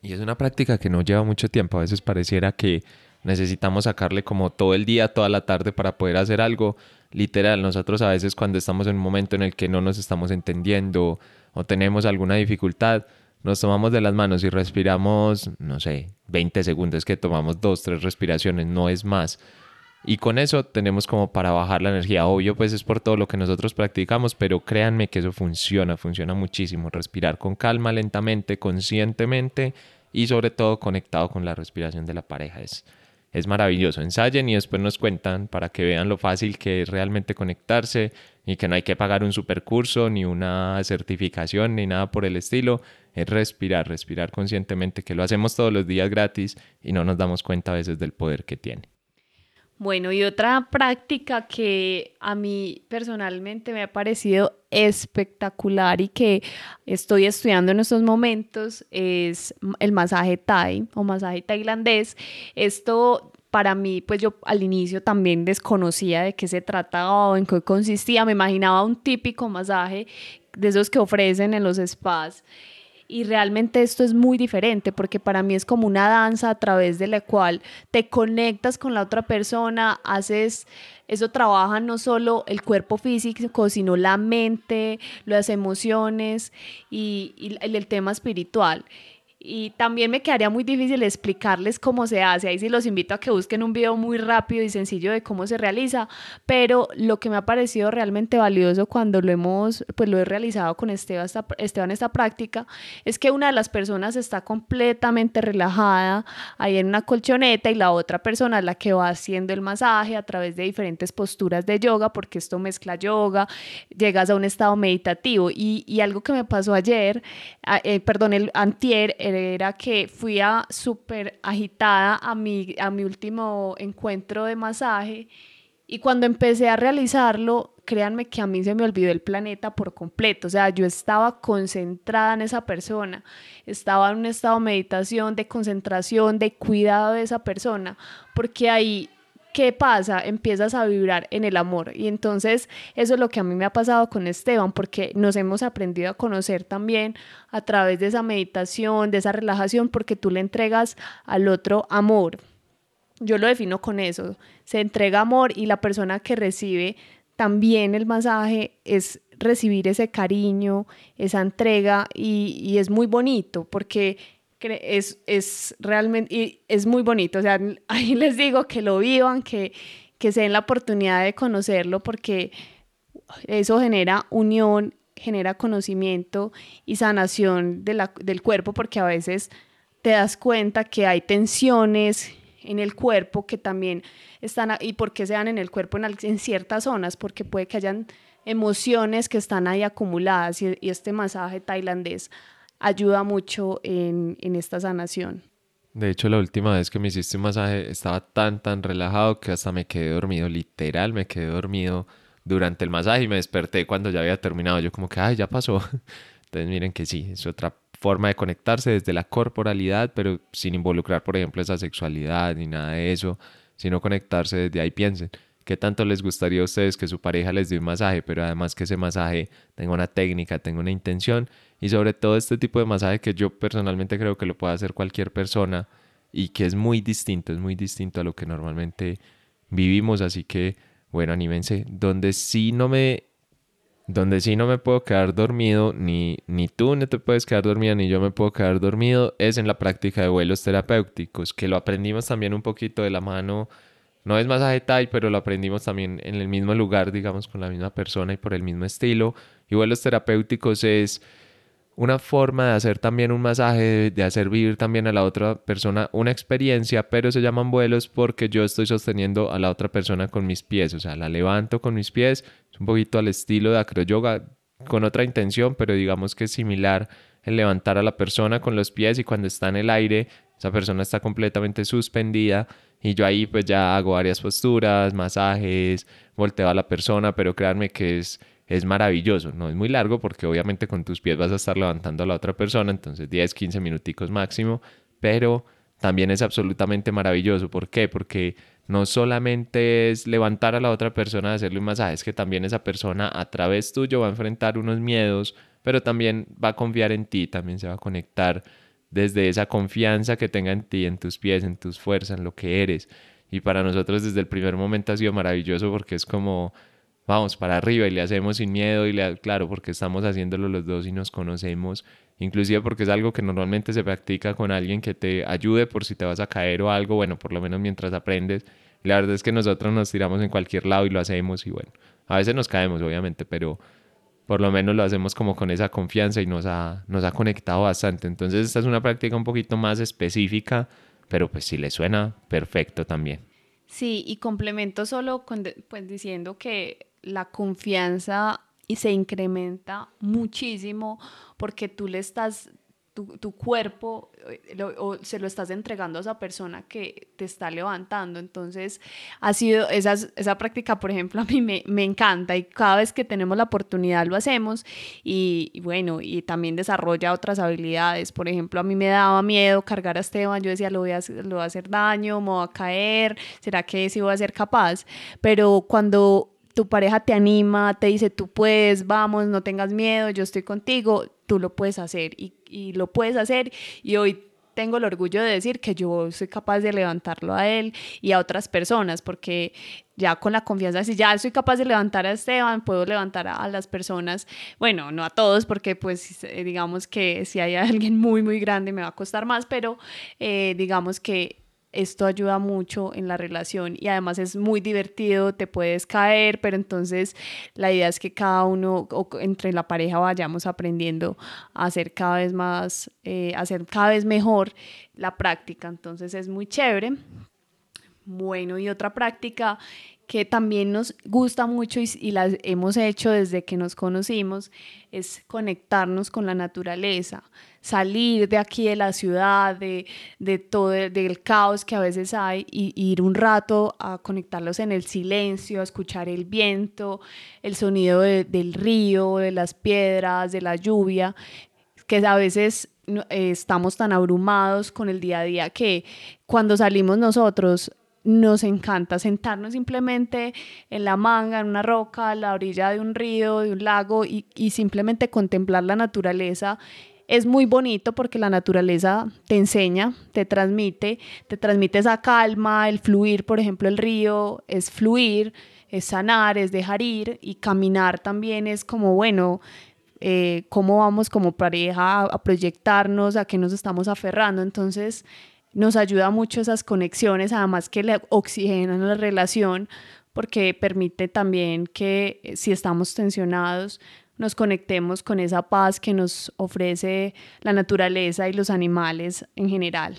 Y es una práctica que no lleva mucho tiempo, a veces pareciera que necesitamos sacarle como todo el día, toda la tarde para poder hacer algo. Literal, nosotros a veces cuando estamos en un momento en el que no nos estamos entendiendo o tenemos alguna dificultad, nos tomamos de las manos y respiramos, no sé, 20 segundos, que tomamos dos, tres respiraciones, no es más. y con eso tenemos como para bajar la energía. Obvio, pues es por todo lo que nosotros practicamos, pero créanme que eso funciona, funciona muchísimo. Respirar con calma, lentamente, conscientemente y sobre todo conectado con la respiración de la pareja. Es, es maravilloso. Ensayen y después nos cuentan para que vean lo fácil que es realmente conectarse y que no hay que pagar un supercurso, ni una certificación, ni nada por el estilo. Es respirar, respirar conscientemente, que lo hacemos todos los días gratis y no nos damos cuenta a veces del poder que tiene. Bueno, y otra práctica que a mí personalmente me ha parecido espectacular y que estoy estudiando en estos momentos es el masaje Thai o masaje tailandés. Esto para mí, pues yo al inicio también desconocía de qué se trataba o en qué consistía. Me imaginaba un típico masaje de esos que ofrecen en los spas y realmente esto es muy diferente porque para mí es como una danza a través de la cual te conectas con la otra persona, haces, eso trabaja no solo el cuerpo físico, sino la mente, las emociones y, y el tema espiritual y también me quedaría muy difícil explicarles cómo se hace. Ahí sí los invito a que busquen un video muy rápido y sencillo de cómo se realiza, pero lo que me ha parecido realmente valioso cuando lo hemos, pues lo he realizado con Esteban esta, Esteban esta práctica, es que una de las personas está completamente relajada ahí en una colchoneta y la otra persona es la que va haciendo el masaje a través de diferentes posturas de yoga, porque esto mezcla yoga, llegas a un estado meditativo y, y algo que me pasó ayer, eh, perdón, el antier, era que fui a súper agitada a mi, a mi último encuentro de masaje y cuando empecé a realizarlo, créanme que a mí se me olvidó el planeta por completo. O sea, yo estaba concentrada en esa persona, estaba en un estado de meditación, de concentración, de cuidado de esa persona, porque ahí ¿qué pasa? Empiezas a vibrar en el amor. Y entonces eso es lo que a mí me ha pasado con Esteban, porque nos hemos aprendido a conocer también a través de esa meditación, de esa relajación, porque tú le entregas al otro amor. Yo lo defino con eso. Se entrega amor y la persona que recibe también el masaje es recibir ese cariño, esa entrega y, y es muy bonito porque es, es realmente, y es muy bonito, o sea, ahí les digo que lo vivan, que, que se den la oportunidad de conocerlo porque eso genera unión, genera conocimiento y sanación de la, del cuerpo porque a veces te das cuenta que hay tensiones en el cuerpo que también están, y por qué se dan en el cuerpo en, ciertas zonas, porque puede que hayan emociones que están ahí acumuladas y este masaje tailandés ayuda mucho en, en esta sanación. De hecho, la última vez que me hiciste un masaje estaba tan, tan relajado que hasta me quedé dormido, literal, me quedé dormido durante el masaje y me desperté cuando ya había terminado. Yo como que, ay, ya pasó. Entonces miren que sí, es otra forma de conectarse desde la corporalidad, pero sin involucrar, por ejemplo, esa sexualidad ni nada de eso, sino conectarse desde ahí. Piensen, ¿qué tanto les gustaría a ustedes que su pareja les dé un masaje, pero además que ese masaje tenga una técnica, tenga una intención y sobre todo este tipo de masaje que yo personalmente creo que lo puede hacer cualquier persona y que es muy distinto, es muy distinto a lo que normalmente vivimos, así que bueno, anímense, donde sí no me donde sí no me puedo quedar dormido, ni, ni tú no te puedes quedar dormida, ni yo me puedo quedar dormido, es en la práctica de vuelos terapéuticos, que lo aprendimos también un poquito de la mano, no es masaje Thai, pero lo aprendimos también en el mismo lugar, digamos, con la misma persona y por el mismo estilo. Y vuelos terapéuticos es una forma de hacer también un masaje, de hacer vivir también a la otra persona una experiencia, pero se llaman vuelos porque yo estoy sosteniendo a la otra persona con mis pies, o sea, la levanto con mis pies, es un poquito al estilo de acroyoga, con otra intención, pero digamos que es similar el levantar a la persona con los pies y cuando está en el aire, esa persona está completamente suspendida y yo ahí pues ya hago varias posturas, masajes, volteo a la persona, pero créanme que es es maravilloso. No es muy largo porque obviamente con tus pies vas a estar levantando a la otra persona, entonces 10, 15 minuticos máximo, pero también es absolutamente maravilloso. ¿Por qué? Porque no solamente es levantar a la otra persona, hacerle un masaje, es que también esa persona a través tuyo va a enfrentar unos miedos, pero también va a confiar en ti, también se va a conectar desde esa confianza que tenga en ti, en tus pies, en tus fuerzas, en lo que eres. Y para nosotros desde el primer momento ha sido maravilloso porque es como vamos para arriba y le hacemos sin miedo y le, claro, porque estamos haciéndolo los dos y nos conocemos, inclusive porque es algo que normalmente se practica con alguien que te ayude por si te vas a caer o algo, bueno, por lo menos mientras aprendes, la verdad es que nosotros nos tiramos en cualquier lado y lo hacemos y bueno, a veces nos caemos obviamente, pero por lo menos lo hacemos como con esa confianza y nos ha, nos ha conectado bastante. Entonces esta es una práctica un poquito más específica, pero pues si le suena, perfecto también. Sí, y complemento solo con, pues diciendo que la confianza y se incrementa muchísimo porque tú le estás tu, cuerpo eh, o se lo estás entregando a esa persona que te está levantando. Entonces, ha sido esa, esa práctica, por ejemplo, a mí me, me, encanta y cada vez que tenemos la oportunidad lo hacemos y, bueno, y también desarrolla otras habilidades. Por ejemplo, a mí me daba miedo cargar a Esteban, yo decía, lo voy a, lo voy a hacer daño, me voy a caer, ¿será que sí voy a ser capaz? Pero cuando tu pareja te anima, te dice, tú puedes, vamos, no tengas miedo, yo estoy contigo, tú lo puedes hacer y, y lo puedes hacer. Y hoy tengo el orgullo de decir que yo soy capaz de levantarlo a él y a otras personas, porque ya con la confianza, si ya soy capaz de levantar a Esteban, puedo levantar a, las personas, bueno, no a todos, porque pues eh, digamos que si hay alguien muy, muy grande me va a costar más, pero eh, digamos que esto ayuda mucho en la relación y además es muy divertido, te puedes caer, pero entonces la idea es que cada uno o entre la pareja vayamos aprendiendo a hacer cada vez más, eh, cada vez mejor la práctica, entonces es muy chévere. Bueno, y otra práctica que también nos gusta mucho y, y las hemos hecho desde que nos conocimos es conectarnos con la naturaleza salir de aquí de la ciudad, de, todo el, del caos que a veces hay, y, ir un rato a conectarlos en el silencio, a escuchar el viento, el sonido del río, de las piedras, de la lluvia, que a veces eh, estamos tan abrumados con el día a día que cuando salimos nosotros nos encanta sentarnos simplemente en la manga, en una roca, a la orilla de un río, de un lago y, y simplemente contemplar la naturaleza es muy bonito porque la naturaleza te enseña, te transmite, te transmite esa calma, el fluir, por ejemplo, el río es fluir, es sanar, es dejar ir y caminar también es como, bueno, eh, cómo vamos como pareja a, proyectarnos, a qué nos estamos aferrando. Entonces, nos ayuda mucho esas conexiones, además que le oxigenan la relación, porque permite también que eh, si estamos tensionados, nos conectemos con esa paz que nos ofrece la naturaleza y los animales en general.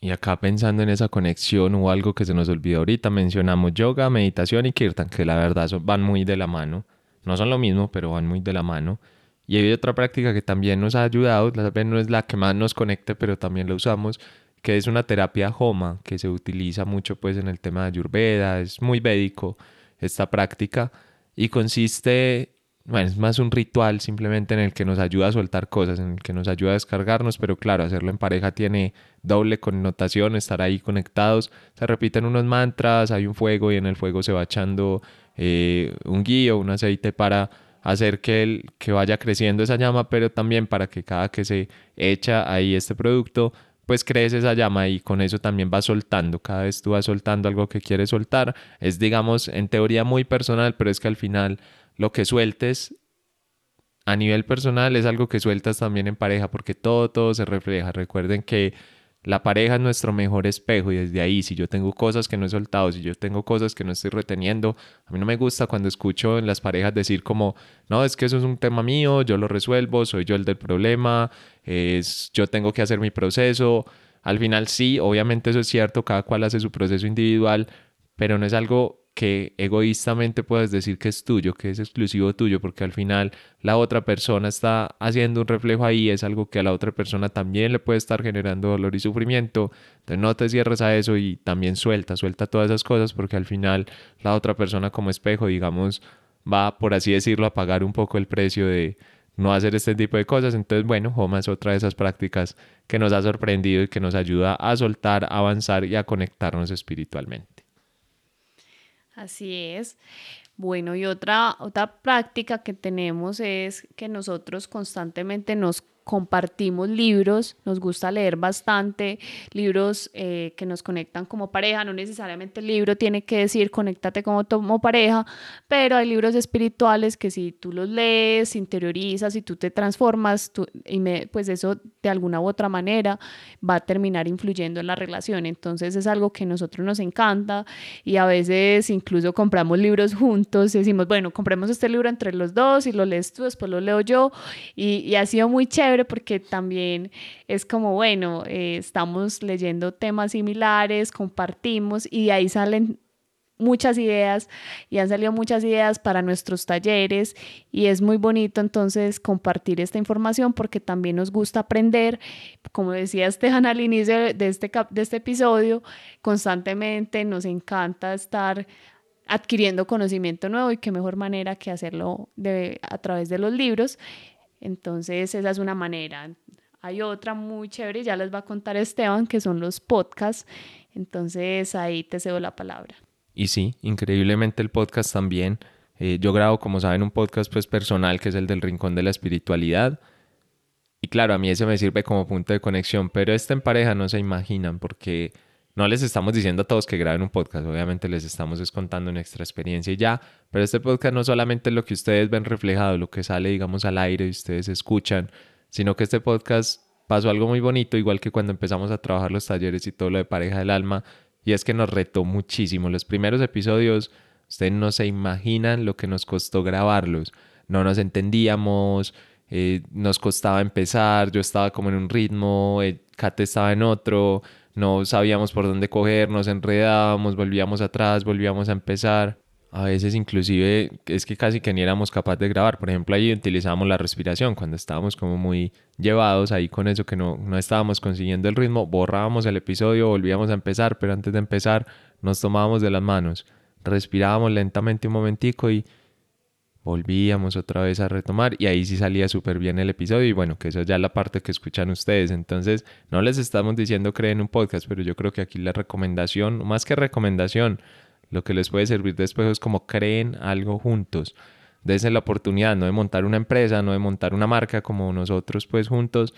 Y acá pensando en esa conexión o algo que se nos olvidó ahorita, mencionamos yoga, meditación y kirtan, que la verdad van muy de la mano. No son lo mismo, pero van muy de la mano. Y hay otra práctica que también nos ha ayudado, tal vez no es la que más nos conecte, pero también la usamos, que es una terapia Homa, que se utiliza mucho pues en el tema de Ayurveda, es muy védico esta práctica y consiste bueno, es más un ritual simplemente en el que nos ayuda a soltar cosas, en el que nos ayuda a descargarnos, pero claro, hacerlo en pareja tiene doble connotación, estar ahí conectados, se repiten unos mantras, hay un fuego y en el fuego se va echando eh, un guío, un aceite para hacer que, el, que vaya creciendo esa llama, pero también para que cada que se echa ahí este producto, pues crece esa llama y con eso también va soltando, cada vez tú vas soltando algo que quieres soltar, es digamos en teoría muy personal, pero es que al final lo que sueltes a nivel personal es algo que sueltas también en pareja, porque todo, todo se refleja. Recuerden que la pareja es nuestro mejor espejo y desde ahí, si yo tengo cosas que no he soltado, si yo tengo cosas que no estoy reteniendo, a mí no me gusta cuando escucho en las parejas decir como, no, es que eso es un tema mío, yo lo resuelvo, soy yo el del problema, es, yo tengo que hacer mi proceso. Al final sí, obviamente eso es cierto, cada cual hace su proceso individual, pero no es algo que egoístamente puedes decir que es tuyo, que es exclusivo tuyo, porque al final la otra persona está haciendo un reflejo ahí, es algo que a la otra persona también le puede estar generando dolor y sufrimiento. Entonces no te cierres a eso y también suelta, suelta todas esas cosas, porque al final la otra persona como espejo, digamos, va, por así decirlo, a pagar un poco el precio de no hacer este tipo de cosas. Entonces, bueno, Homa es otra de esas prácticas que nos ha sorprendido y que nos ayuda a soltar, a avanzar y a conectarnos espiritualmente. Así es. Bueno, y otra, otra práctica que tenemos es que nosotros constantemente nos compartimos libros, nos gusta leer bastante, libros eh, que nos conectan como pareja, no necesariamente el libro tiene que decir conéctate como, como pareja, pero hay libros espirituales que si tú los lees, interiorizas y tú te transformas, tú, y me, pues eso de alguna u otra manera va a terminar influyendo en la relación. Entonces es algo que a nosotros nos encanta y a veces incluso compramos libros juntos, decimos, bueno, compremos este libro entre los dos y lo lees tú, después lo leo yo y, y ha sido muy chévere porque también es como, bueno, eh, estamos leyendo temas similares, compartimos y de ahí salen muchas ideas y han salido muchas ideas para nuestros talleres y es muy bonito entonces compartir esta información porque también nos gusta aprender, como decía Esteban al inicio de este, de este episodio, constantemente nos encanta estar adquiriendo conocimiento nuevo y qué mejor manera que hacerlo de, a través de los libros. Entonces, esa es una manera. Hay otra muy chévere, ya les va a contar Esteban, que son los podcasts. Entonces, ahí te cedo la palabra. Y sí, increíblemente el podcast también. Eh, yo grabo, como saben, un podcast pues personal que es el del Rincón de la Espiritualidad. Y claro, a mí ese me sirve como punto de conexión, pero este en pareja no se imaginan porque no les estamos diciendo a todos que graben un podcast, obviamente les estamos contando nuestra experiencia y ya, pero este podcast no solamente es lo que ustedes ven reflejado, lo que sale, digamos, al aire y ustedes escuchan, sino que este podcast pasó algo muy bonito, igual que cuando empezamos a trabajar los talleres y todo lo de pareja del alma, y es que nos retó muchísimo. Los primeros episodios, ustedes no se imaginan lo que nos costó grabarlos, no nos entendíamos, eh, nos costaba empezar, yo estaba como en un ritmo, eh, Kate estaba en otro, no sabíamos por dónde coger, nos enredábamos, volvíamos atrás, volvíamos a empezar. A veces inclusive es que casi que ni éramos capaces de grabar. Por ejemplo, ahí utilizábamos la respiración cuando estábamos como muy llevados ahí con eso que no, no estábamos consiguiendo el ritmo. Borrábamos el episodio, volvíamos a empezar, pero antes de empezar nos tomábamos de las manos, respirábamos lentamente un momentico y volvíamos otra vez a retomar y ahí sí salía súper bien el episodio y bueno, que eso ya es la parte que escuchan ustedes. Entonces, no les estamos diciendo creen un podcast, pero yo creo que aquí la recomendación, más que recomendación, lo que les puede servir después es como creen algo juntos. Dense la oportunidad, no de montar una empresa, no de montar una marca como nosotros pues juntos,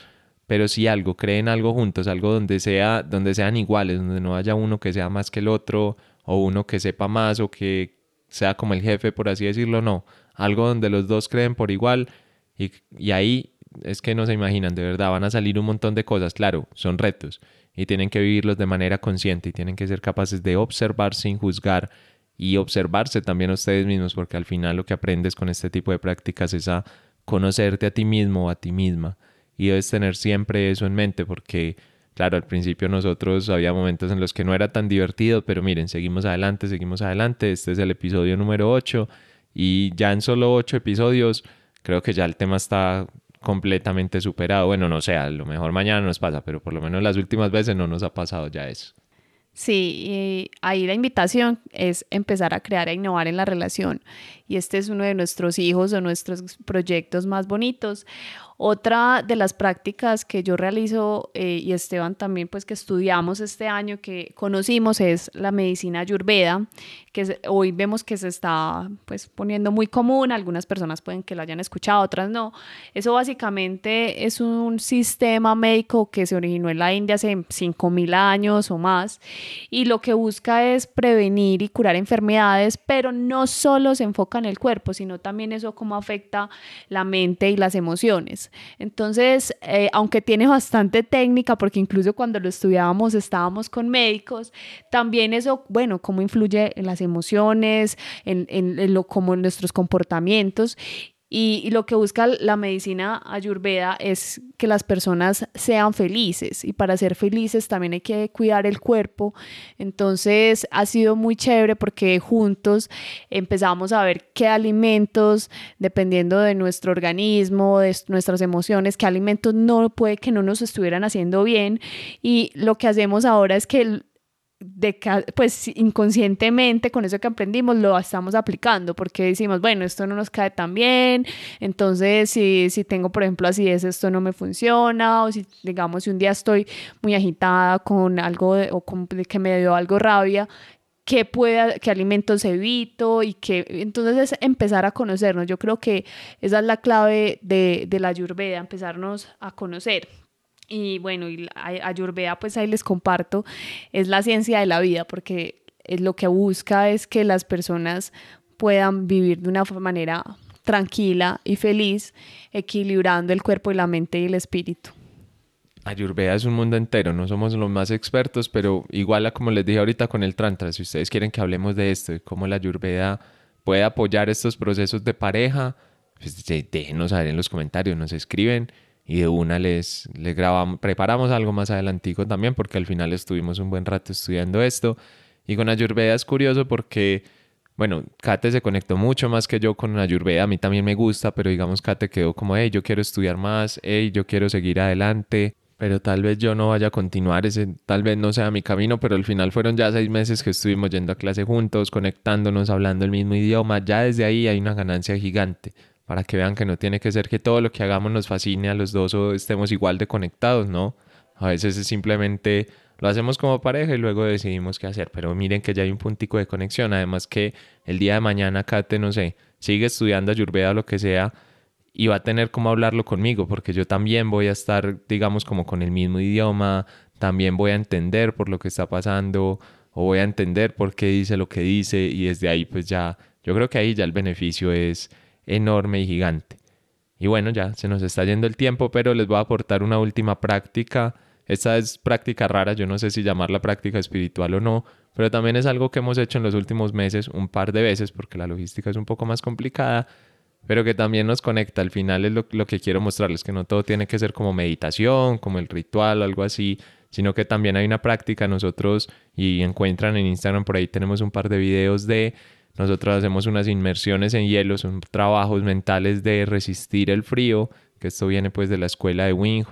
pero sí algo, creen algo juntos, algo donde sea, donde sean iguales, donde no haya uno que sea más que el otro, o uno que sepa más, o que sea como el jefe, por así decirlo, no algo donde los dos creen por igual y, y ahí es que no se imaginan, de verdad, van a salir un montón de cosas, claro, son retos y tienen que vivirlos de manera consciente y tienen que ser capaces de observar sin juzgar y observarse también a ustedes mismos, porque al final lo que aprendes con este tipo de prácticas es a conocerte a ti mismo o a ti misma y debes tener siempre eso en mente porque claro, al principio nosotros había momentos en los que no era tan divertido, pero miren, seguimos adelante, seguimos adelante, este es el episodio número 8 y ya en solo ocho episodios creo que ya el tema está completamente superado. Bueno, no sé, a lo mejor mañana nos pasa, pero por lo menos las últimas veces no nos ha pasado ya eso. Sí, ahí la invitación es empezar a crear e innovar en la relación. Y este es uno de nuestros hijos o nuestros proyectos más bonitos. Otra de las prácticas que yo realizo eh, y Esteban también pues que estudiamos este año que conocimos es la medicina ayurveda, que hoy vemos que se está pues poniendo muy común, algunas personas pueden que lo hayan escuchado, otras no. Eso básicamente es un sistema médico que se originó en la India hace 5000 años o más y lo que busca es prevenir y curar enfermedades, pero no solo se enfoca en el cuerpo, sino también eso cómo afecta la mente y las emociones. Entonces, eh, aunque tiene bastante técnica, porque incluso cuando lo estudiábamos estábamos con médicos, también eso, bueno, cómo influye en las emociones, en, en, lo, como en nuestros comportamientos. Y, lo que busca la medicina ayurveda es que las personas sean felices y para ser felices también hay que cuidar el cuerpo. Entonces ha sido muy chévere porque juntos empezamos a ver qué alimentos, dependiendo de nuestro organismo, de nuestras emociones, qué alimentos no puede que no nos estuvieran haciendo bien. Y lo que hacemos ahora es que de pues inconscientemente con eso que aprendimos lo estamos aplicando porque decimos, bueno, esto no nos cae tan bien, entonces si, si tengo por ejemplo así es, esto no me funciona, o si digamos si un día estoy muy agitada con algo o con, que me dio algo rabia, qué, puede, qué alimentos evito y qué... Entonces es empezar a conocernos. Yo creo que esa es la clave de, de la ayurveda, empezarnos a conocer. Y bueno, y ayurveda pues ahí les comparto, es la ciencia de la vida porque es lo que busca es que las personas puedan vivir de una manera tranquila y feliz, equilibrando el cuerpo y la mente y el espíritu. Ayurveda es un mundo entero, no somos los más expertos, pero igual a como les dije ahorita con el Tantra, si ustedes quieren que hablemos de esto, de cómo la Ayurveda puede apoyar estos procesos de pareja, pues déjenos saber en los comentarios, nos escriben y de una les, les grabamos, preparamos algo más adelantico también, porque al final estuvimos un buen rato estudiando esto. Y con Ayurveda es curioso porque bueno, Kate se conectó mucho más que yo con Ayurveda, a mí también me gusta, pero digamos Kate quedó como, hey, yo quiero estudiar más, hey, yo quiero seguir adelante, pero tal vez yo no vaya a continuar, ese tal vez no sea mi camino, pero al final fueron ya seis meses que estuvimos yendo a clase juntos, conectándonos, hablando el mismo idioma, ya desde ahí hay una ganancia gigante, para que vean que no tiene que ser que todo lo que hagamos nos fascine a los dos o estemos igual de conectados, ¿no? A veces es simplemente lo hacemos como pareja y luego decidimos qué hacer. Pero miren que ya hay un puntico de conexión. Además que el día de mañana Kate, no sé, sigue estudiando Ayurveda o lo que sea y va a tener como hablarlo conmigo porque yo también voy a estar, digamos, como con el mismo idioma, también voy a entender por lo que está pasando o voy a entender por qué dice lo que dice y desde ahí pues ya, yo creo que ahí ya el beneficio es enorme y gigante. Y bueno, ya se nos está yendo el tiempo, pero les voy a aportar una última práctica esta es práctica rara, yo no sé si llamarla práctica espiritual o no, pero también es algo que hemos hecho en los últimos meses un par de veces porque la logística es un poco más complicada, pero que también nos conecta. Al final es lo, que quiero mostrarles, que no todo tiene que ser como meditación, como el ritual, algo así, sino que también hay una práctica nosotros y encuentran en Instagram por ahí tenemos un par de videos de nosotros hacemos unas inmersiones en hielo, son trabajos mentales de resistir el frío, que esto viene pues de la escuela de Wim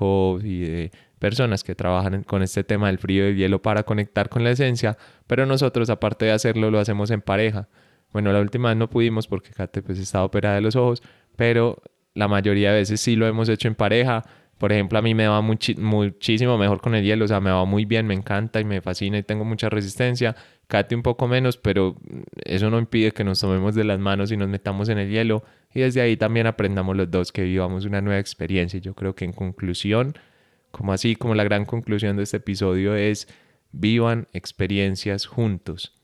y de personas que trabajan con este tema del frío y el hielo para conectar con la esencia, pero nosotros aparte de hacerlo lo hacemos en pareja. Bueno, la última vez no pudimos porque Kate pues estaba operada de los ojos, pero la mayoría de veces sí lo hemos hecho en pareja. Por ejemplo, a mí me va muchísimo mejor con el hielo, o sea, me va muy bien, me encanta y me fascina y tengo mucha resistencia. Kate un poco menos, pero eso no impide que nos tomemos de las manos y nos metamos en el hielo y desde ahí también aprendamos los dos que vivamos una nueva experiencia. Y yo creo que en conclusión, como así, como la gran conclusión de este episodio es, vivan experiencias juntos.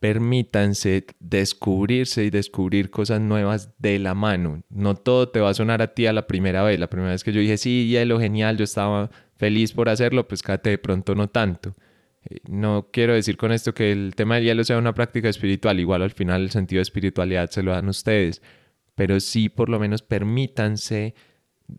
Permítanse descubrirse y descubrir cosas nuevas de la mano. No todo te va a sonar a ti a la primera vez. La primera vez que yo dije, sí, hielo, genial, yo estaba feliz por hacerlo, pues cállate de pronto no tanto. No quiero decir con esto que el tema del hielo sea una práctica espiritual, igual al final el sentido de espiritualidad se lo dan ustedes, pero sí por lo menos permítanse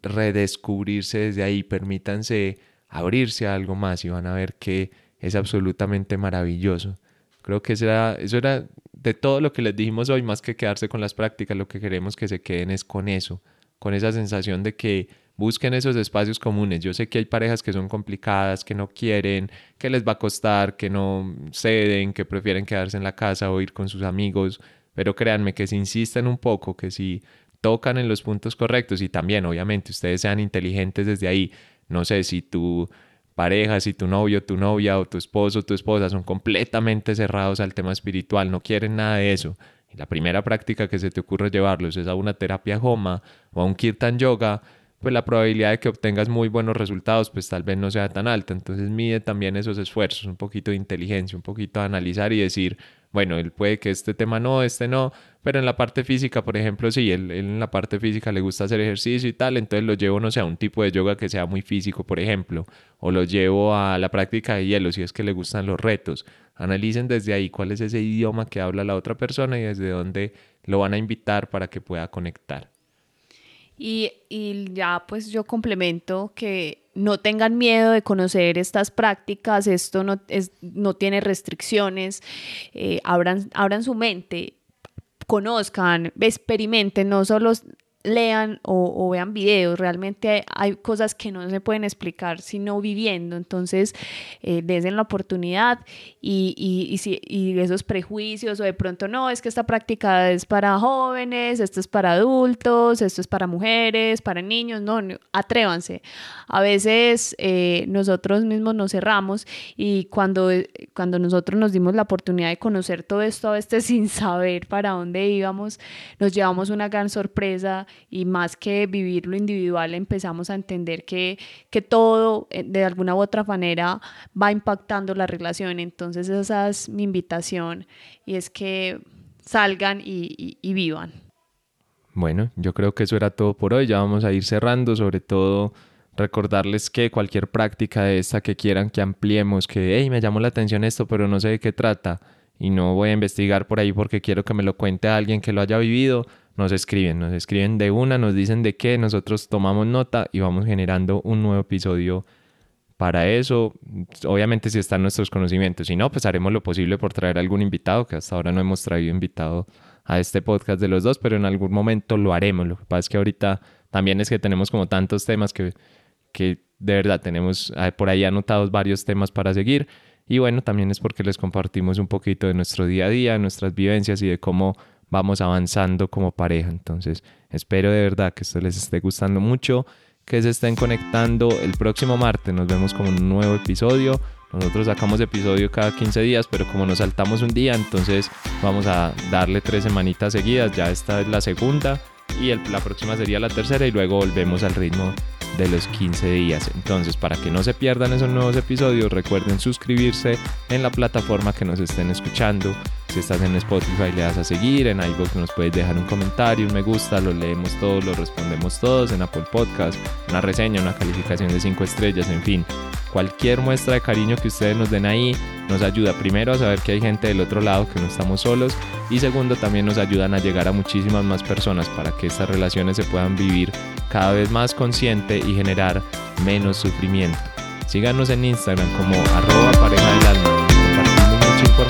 redescubrirse desde ahí, permítanse abrirse a algo más y van a ver que es absolutamente maravilloso. Creo que eso era, eso era de todo lo que les dijimos hoy, más que quedarse con las prácticas, lo que queremos que se queden es con eso, con esa sensación de que busquen esos espacios comunes. Yo sé que hay parejas que son complicadas, que no quieren, que les va a costar, que no ceden, que prefieren quedarse en la casa o ir con sus amigos, pero créanme que si insisten un poco, que si tocan en los puntos correctos y también obviamente ustedes sean inteligentes desde ahí. No sé si tu pareja, si tu novio, tu novia o tu esposo, tu esposa son completamente cerrados al tema espiritual, no quieren nada de eso. Y la primera práctica que se te ocurre llevarlos es a una terapia Homa o a un Kirtan Yoga, pues la probabilidad de que obtengas muy buenos resultados pues tal vez no sea tan alta. Entonces mide también esos esfuerzos, un poquito de inteligencia, un poquito de analizar y decir, bueno, él puede que este tema no, este no, pero en la parte física, por ejemplo, sí, él, en la parte física le gusta hacer ejercicio y tal, entonces lo llevo, no sé, a un tipo de yoga que sea muy físico, por ejemplo, o lo llevo a la práctica de hielo si es que le gustan los retos. Analicen desde ahí cuál es ese idioma que habla la otra persona y desde dónde lo van a invitar para que pueda conectar. Y, y ya pues yo complemento que no tengan miedo de conocer estas prácticas, esto no, es, no tiene restricciones, eh, abran, abran su mente, conozcan, experimenten, no solo lean o, vean videos, realmente hay, cosas que no se pueden explicar sino viviendo, entonces eh, den la oportunidad y, y, y, si, y esos prejuicios o de pronto no, es que esta práctica es para jóvenes, esto es para adultos, esto es para mujeres, para niños, no, atrévanse. A veces eh, nosotros mismos nos cerramos y cuando, cuando nosotros nos dimos la oportunidad de conocer todo esto a veces sin saber para dónde íbamos, nos llevamos una gran sorpresa y más que vivir lo individual empezamos a entender que, que todo eh, de alguna u otra manera va impactando la relación. Entonces esa es mi invitación y es que salgan y, y vivan. Bueno, yo creo que eso era todo por hoy. Ya vamos a ir cerrando, sobre todo recordarles que cualquier práctica de esta que quieran que ampliemos, que, hey, me llamó la atención esto, pero no sé de qué trata y no voy a investigar por ahí porque quiero que me lo cuente alguien que lo haya vivido, nos escriben, nos escriben de una, nos dicen de qué, nosotros tomamos nota y vamos generando un nuevo episodio para eso. Obviamente si están nuestros conocimientos, si no, pues haremos lo posible por traer algún invitado, que hasta ahora no hemos traído invitado a este podcast de los dos, pero en algún momento lo haremos. Lo que pasa es que ahorita también es que tenemos como tantos temas que, que de verdad tenemos eh, por ahí anotados varios temas para seguir. Y bueno, también es porque les compartimos un poquito de nuestro día a día, nuestras vivencias y de cómo vamos avanzando como pareja. Entonces, espero de verdad que esto les esté gustando mucho, que se estén conectando el próximo martes. Nos vemos con un nuevo episodio. Nosotros sacamos episodio cada 15 días, pero como nos saltamos un día, entonces vamos a darle tres semanitas seguidas. Ya esta es la segunda y la próxima sería la tercera y luego volvemos al ritmo de los 15 días. Entonces, para que no se pierdan esos nuevos episodios, recuerden suscribirse en la plataforma que nos estén escuchando. Si estás en Spotify, le das a seguir. En iVoox nos puedes dejar un comentario, un me gusta, lo leemos todos, lo respondemos todos. En Apple Podcast, una reseña, una calificación de 5 estrellas, en fin. Cualquier muestra de cariño que ustedes nos den ahí nos ayuda primero a saber que hay gente del otro lado, que no estamos solos. Y segundo, también nos ayudan a llegar a muchísimas más personas para que estas relaciones se puedan vivir cada vez más consciente y generar menos sufrimiento. Síganos en Instagram como arroba pareja del alma. Compartimos mucha información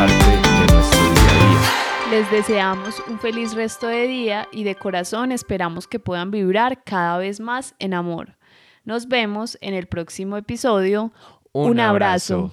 parte de nuestro día a día. Les deseamos un feliz resto de día y de corazón esperamos que puedan vibrar cada vez más en amor. Nos vemos en el próximo episodio. Un, abrazo.